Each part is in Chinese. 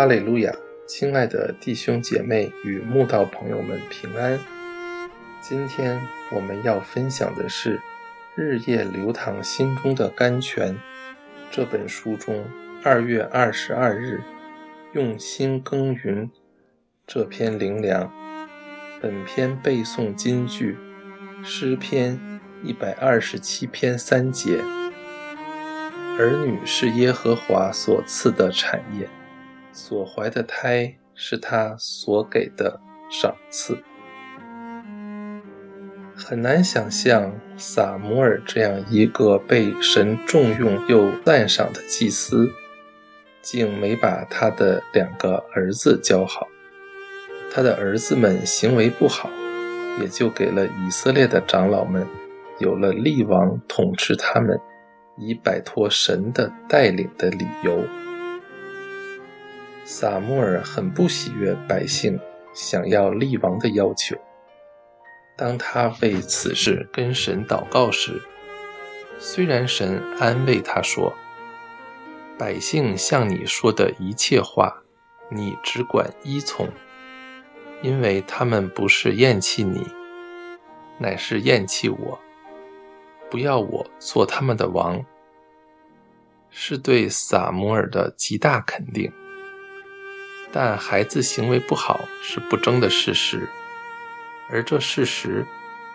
哈利路亚，亲爱的弟兄姐妹与慕道朋友们平安。今天我们要分享的是《日夜流淌心中的甘泉》这本书中二月二十二日用心耕耘这篇灵粮。本篇背诵金句：诗篇一百二十七篇三节。儿女是耶和华所赐的产业。所怀的胎是他所给的赏赐。很难想象撒摩尔这样一个被神重用又赞赏的祭司，竟没把他的两个儿子教好。他的儿子们行为不好，也就给了以色列的长老们有了立王统治他们，以摆脱神的带领的理由。撒母耳很不喜悦百姓想要立王的要求。当他为此事跟神祷告时，虽然神安慰他说：“百姓向你说的一切话，你只管依从，因为他们不是厌弃你，乃是厌弃我，不要我做他们的王。”是对撒母耳的极大肯定。但孩子行为不好是不争的事实，而这事实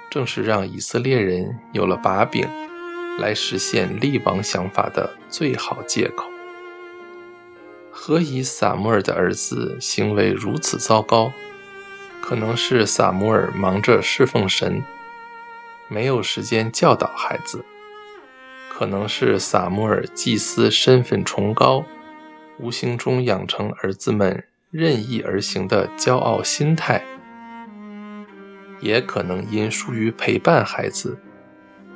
正是让以色列人有了把柄来实现立王想法的最好借口。何以撒母耳的儿子行为如此糟糕？可能是撒母耳忙着侍奉神，没有时间教导孩子；可能是撒母耳祭司身份崇高。无形中养成儿子们任意而行的骄傲心态，也可能因疏于陪伴孩子，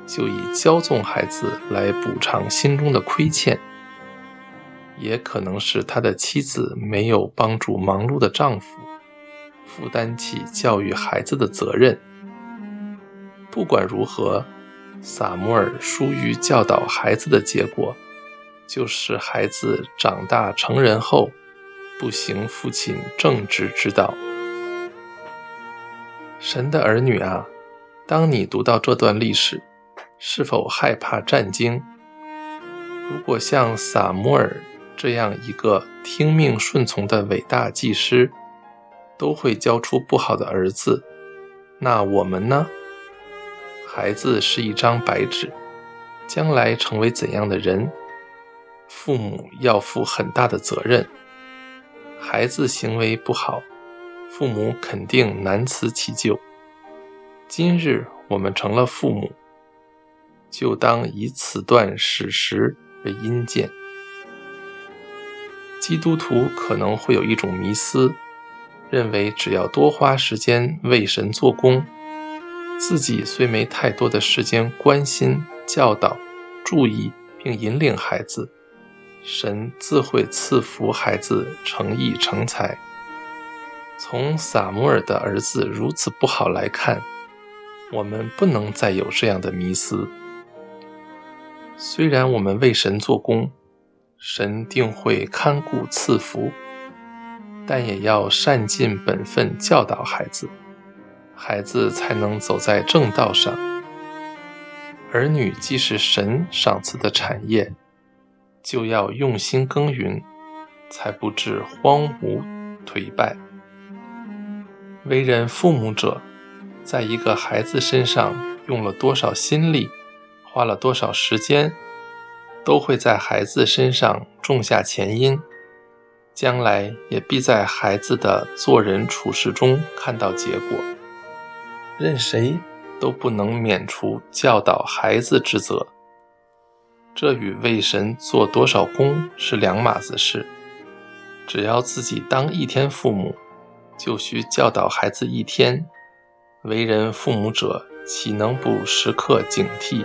就以骄纵孩子来补偿心中的亏欠；也可能是他的妻子没有帮助忙碌的丈夫负担起教育孩子的责任。不管如何，萨摩尔疏于教导孩子的结果。就是孩子长大成人后，不行父亲正直之道。神的儿女啊，当你读到这段历史，是否害怕战惊？如果像撒摩尔这样一个听命顺从的伟大祭师，都会教出不好的儿子，那我们呢？孩子是一张白纸，将来成为怎样的人？父母要负很大的责任，孩子行为不好，父母肯定难辞其咎。今日我们成了父母，就当以此段史实为阴鉴。基督徒可能会有一种迷思，认为只要多花时间为神做工，自己虽没太多的时间关心、教导、注意并引领孩子。神自会赐福孩子成义成才。从撒母耳的儿子如此不好来看，我们不能再有这样的迷思。虽然我们为神做工，神定会看顾赐福，但也要善尽本分教导孩子，孩子才能走在正道上。儿女既是神赏赐的产业。就要用心耕耘，才不致荒芜颓败。为人父母者，在一个孩子身上用了多少心力，花了多少时间，都会在孩子身上种下前因，将来也必在孩子的做人处事中看到结果。任谁都不能免除教导孩子之责。这与为神做多少功是两码子事。只要自己当一天父母，就需教导孩子一天。为人父母者，岂能不时刻警惕